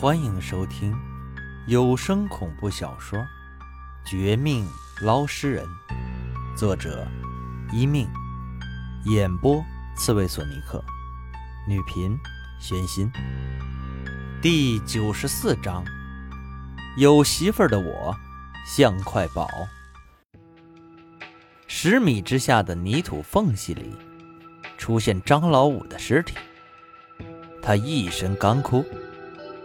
欢迎收听有声恐怖小说《绝命捞尸人》，作者一命，演播刺猬索尼克，女频玄心。第九十四章，有媳妇儿的我像块宝。十米之下的泥土缝隙里，出现张老五的尸体，他一身干枯。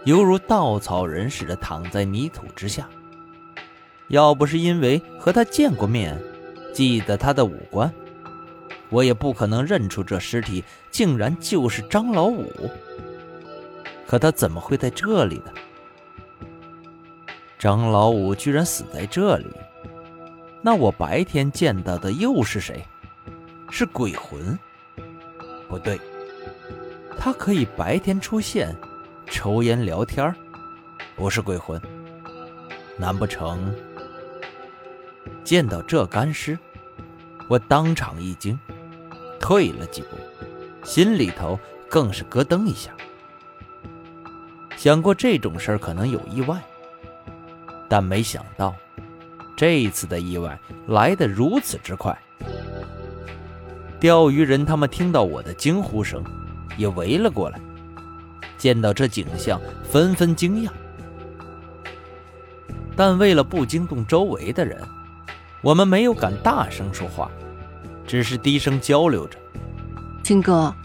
犹如稻草人似的躺在泥土之下。要不是因为和他见过面，记得他的五官，我也不可能认出这尸体竟然就是张老五。可他怎么会在这里呢？张老五居然死在这里，那我白天见到的又是谁？是鬼魂？不对，他可以白天出现。抽烟聊天不是鬼魂，难不成？见到这干尸，我当场一惊，退了几步，心里头更是咯噔一下。想过这种事儿可能有意外，但没想到这一次的意外来得如此之快。钓鱼人他们听到我的惊呼声，也围了过来。见到这景象，纷纷惊讶。但为了不惊动周围的人，我们没有敢大声说话，只是低声交流着。青哥，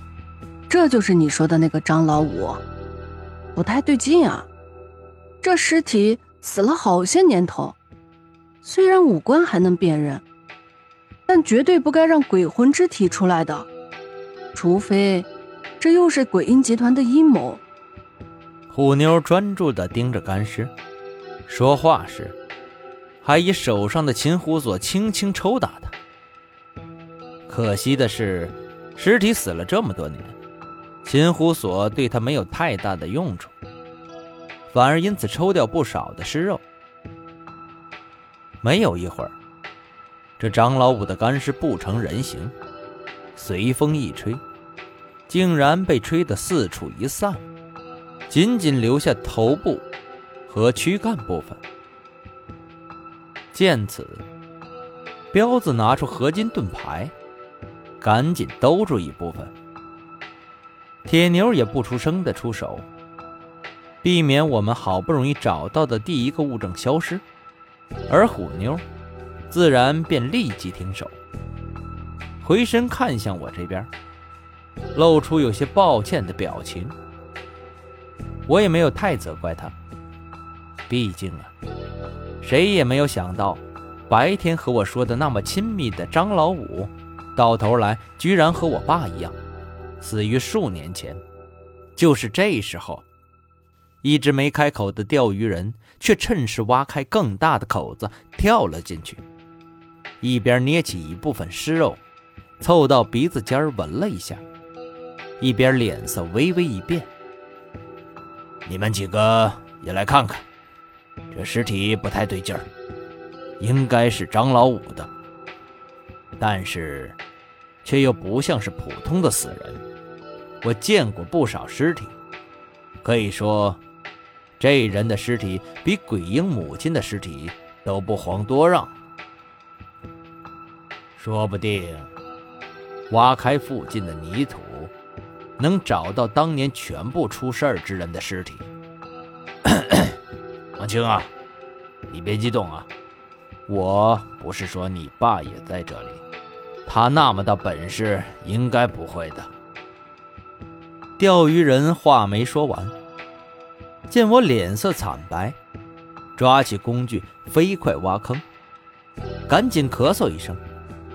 这就是你说的那个张老五？不太对劲啊！这尸体死了好些年头，虽然五官还能辨认，但绝对不该让鬼魂之体出来的，除非这又是鬼婴集团的阴谋。虎妞专注地盯着干尸，说话时还以手上的擒虎锁轻轻抽打他。可惜的是，尸体死了这么多年，擒虎锁对他没有太大的用处，反而因此抽掉不少的尸肉。没有一会儿，这张老五的干尸不成人形，随风一吹，竟然被吹得四处一散。仅仅留下头部和躯干部分。见此，彪子拿出合金盾牌，赶紧兜住一部分。铁牛也不出声的出手，避免我们好不容易找到的第一个物证消失。而虎妞，自然便立即停手，回身看向我这边，露出有些抱歉的表情。我也没有太责怪他，毕竟啊，谁也没有想到，白天和我说的那么亲密的张老五，到头来居然和我爸一样，死于数年前。就是这时候，一直没开口的钓鱼人却趁势挖开更大的口子跳了进去，一边捏起一部分尸肉，凑到鼻子尖闻了一下，一边脸色微微一变。你们几个也来看看，这尸体不太对劲儿，应该是张老五的，但是，却又不像是普通的死人。我见过不少尸体，可以说，这人的尸体比鬼婴母亲的尸体都不遑多让。说不定，挖开附近的泥土。能找到当年全部出事儿之人的尸体。王青啊，你别激动啊，我不是说你爸也在这里，他那么大本事，应该不会的。钓鱼人话没说完，见我脸色惨白，抓起工具飞快挖坑，赶紧咳嗽一声，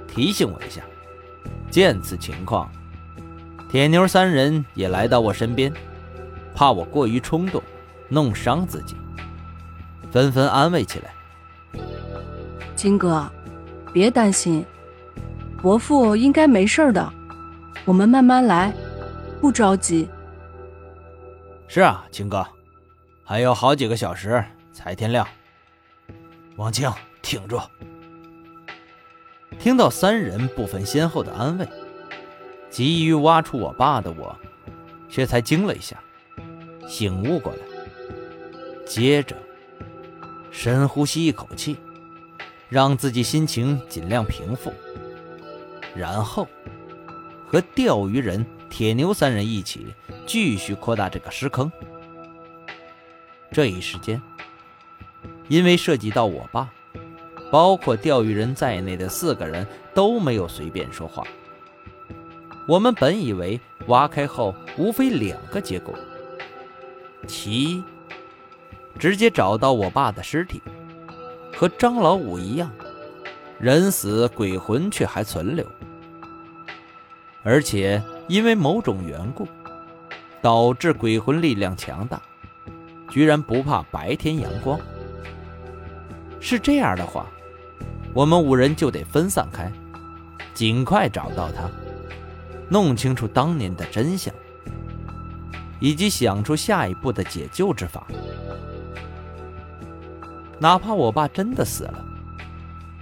提醒我一下。见此情况。铁牛三人也来到我身边，怕我过于冲动，弄伤自己，纷纷安慰起来。金哥，别担心，伯父应该没事的，我们慢慢来，不着急。是啊，金哥，还有好几个小时才天亮。王清，挺住！听到三人不分先后的安慰。急于挖出我爸的我，却才惊了一下，醒悟过来，接着，深呼吸一口气，让自己心情尽量平复，然后和钓鱼人铁牛三人一起继续扩大这个尸坑。这一时间，因为涉及到我爸，包括钓鱼人在内的四个人都没有随便说话。我们本以为挖开后无非两个结果：其一，直接找到我爸的尸体，和张老五一样，人死鬼魂却还存留，而且因为某种缘故，导致鬼魂力量强大。居然不怕白天阳光。是这样的话，我们五人就得分散开，尽快找到他，弄清楚当年的真相，以及想出下一步的解救之法。哪怕我爸真的死了，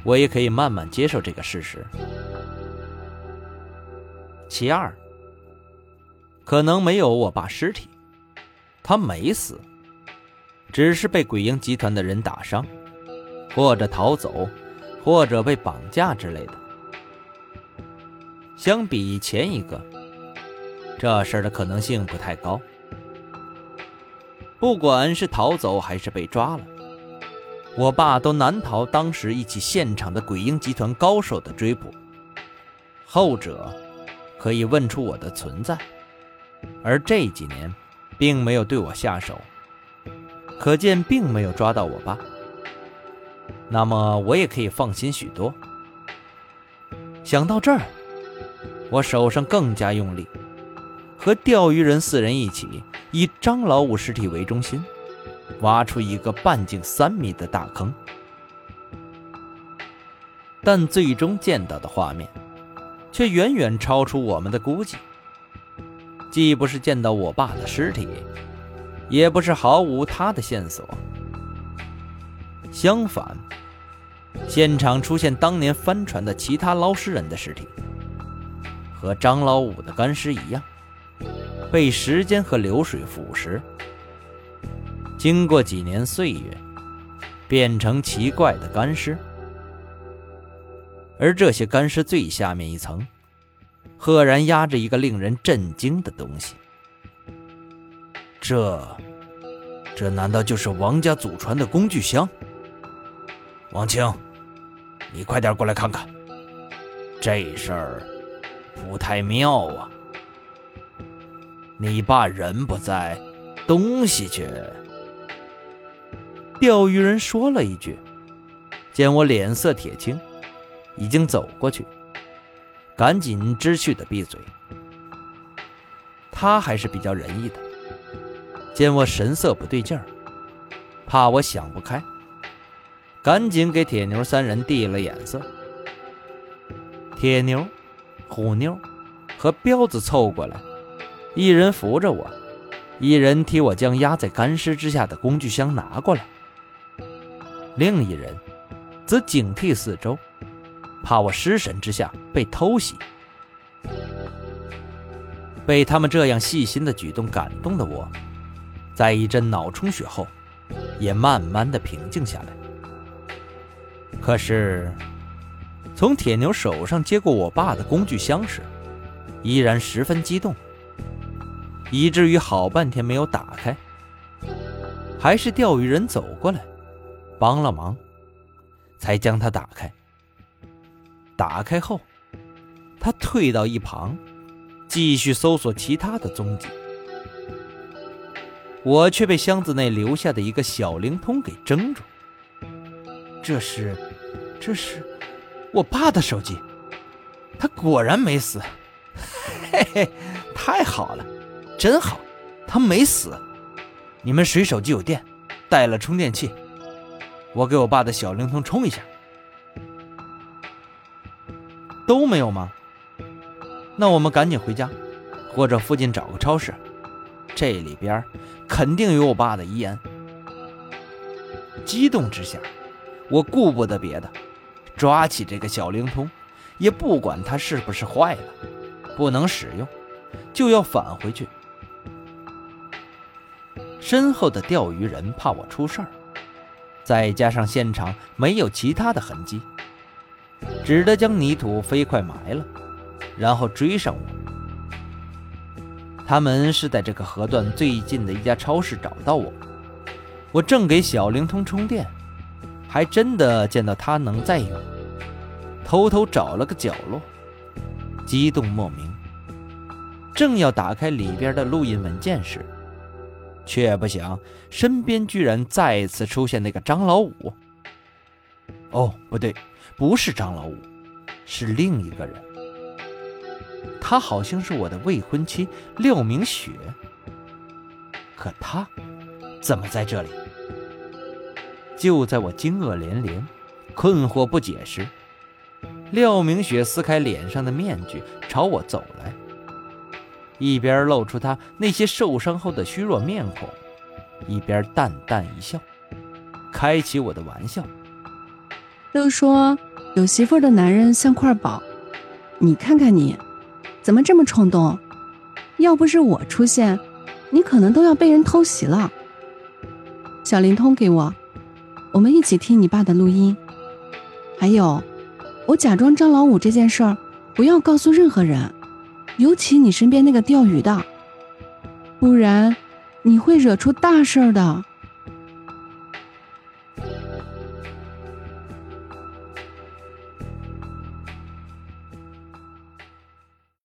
我也可以慢慢接受这个事实。其二，可能没有我爸尸体，他没死。只是被鬼婴集团的人打伤，或者逃走，或者被绑架之类的。相比前一个，这事儿的可能性不太高。不管是逃走还是被抓了，我爸都难逃当时一起现场的鬼婴集团高手的追捕。后者可以问出我的存在，而这几年并没有对我下手。可见并没有抓到我爸，那么我也可以放心许多。想到这儿，我手上更加用力，和钓鱼人四人一起，以张老五尸体为中心，挖出一个半径三米的大坑。但最终见到的画面，却远远超出我们的估计。既不是见到我爸的尸体。也不是毫无他的线索。相反，现场出现当年帆船的其他捞尸人的尸体，和张老五的干尸一样，被时间和流水腐蚀，经过几年岁月，变成奇怪的干尸。而这些干尸最下面一层，赫然压着一个令人震惊的东西。这，这难道就是王家祖传的工具箱？王青，你快点过来看看，这事儿不太妙啊！你爸人不在，东西却……钓鱼人说了一句，见我脸色铁青，已经走过去，赶紧知趣的闭嘴。他还是比较仁义的。见我神色不对劲儿，怕我想不开，赶紧给铁牛三人递了眼色。铁牛、虎妞和彪子凑过来，一人扶着我，一人替我将压在干尸之下的工具箱拿过来，另一人则警惕四周，怕我失神之下被偷袭。被他们这样细心的举动感动的我。在一阵脑充血后，也慢慢的平静下来。可是，从铁牛手上接过我爸的工具箱时，依然十分激动，以至于好半天没有打开。还是钓鱼人走过来，帮了忙，才将它打开。打开后，他退到一旁，继续搜索其他的踪迹。我却被箱子内留下的一个小灵通给怔住。这是，这是我爸的手机，他果然没死，嘿嘿，太好了，真好，他没死。你们谁手机有电，带了充电器？我给我爸的小灵通充一下。都没有吗？那我们赶紧回家，或者附近找个超市。这里边肯定有我爸的遗言。激动之下，我顾不得别的，抓起这个小灵通，也不管它是不是坏了，不能使用，就要返回去。身后的钓鱼人怕我出事儿，再加上现场没有其他的痕迹，只得将泥土飞快埋了，然后追上我。他们是在这个河段最近的一家超市找到我，我正给小灵通充电，还真的见到他能再远，偷偷找了个角落，激动莫名。正要打开里边的录音文件时，却不想身边居然再次出现那个张老五。哦，不对，不是张老五，是另一个人。他好像是我的未婚妻廖明雪，可他怎么在这里？就在我惊愕连连、困惑不解时，廖明雪撕开脸上的面具，朝我走来，一边露出她那些受伤后的虚弱面孔，一边淡淡一笑，开起我的玩笑。都说有媳妇的男人像块宝，你看看你。怎么这么冲动？要不是我出现，你可能都要被人偷袭了。小灵通给我，我们一起听你爸的录音。还有，我假装张老五这件事儿，不要告诉任何人，尤其你身边那个钓鱼的，不然你会惹出大事儿的。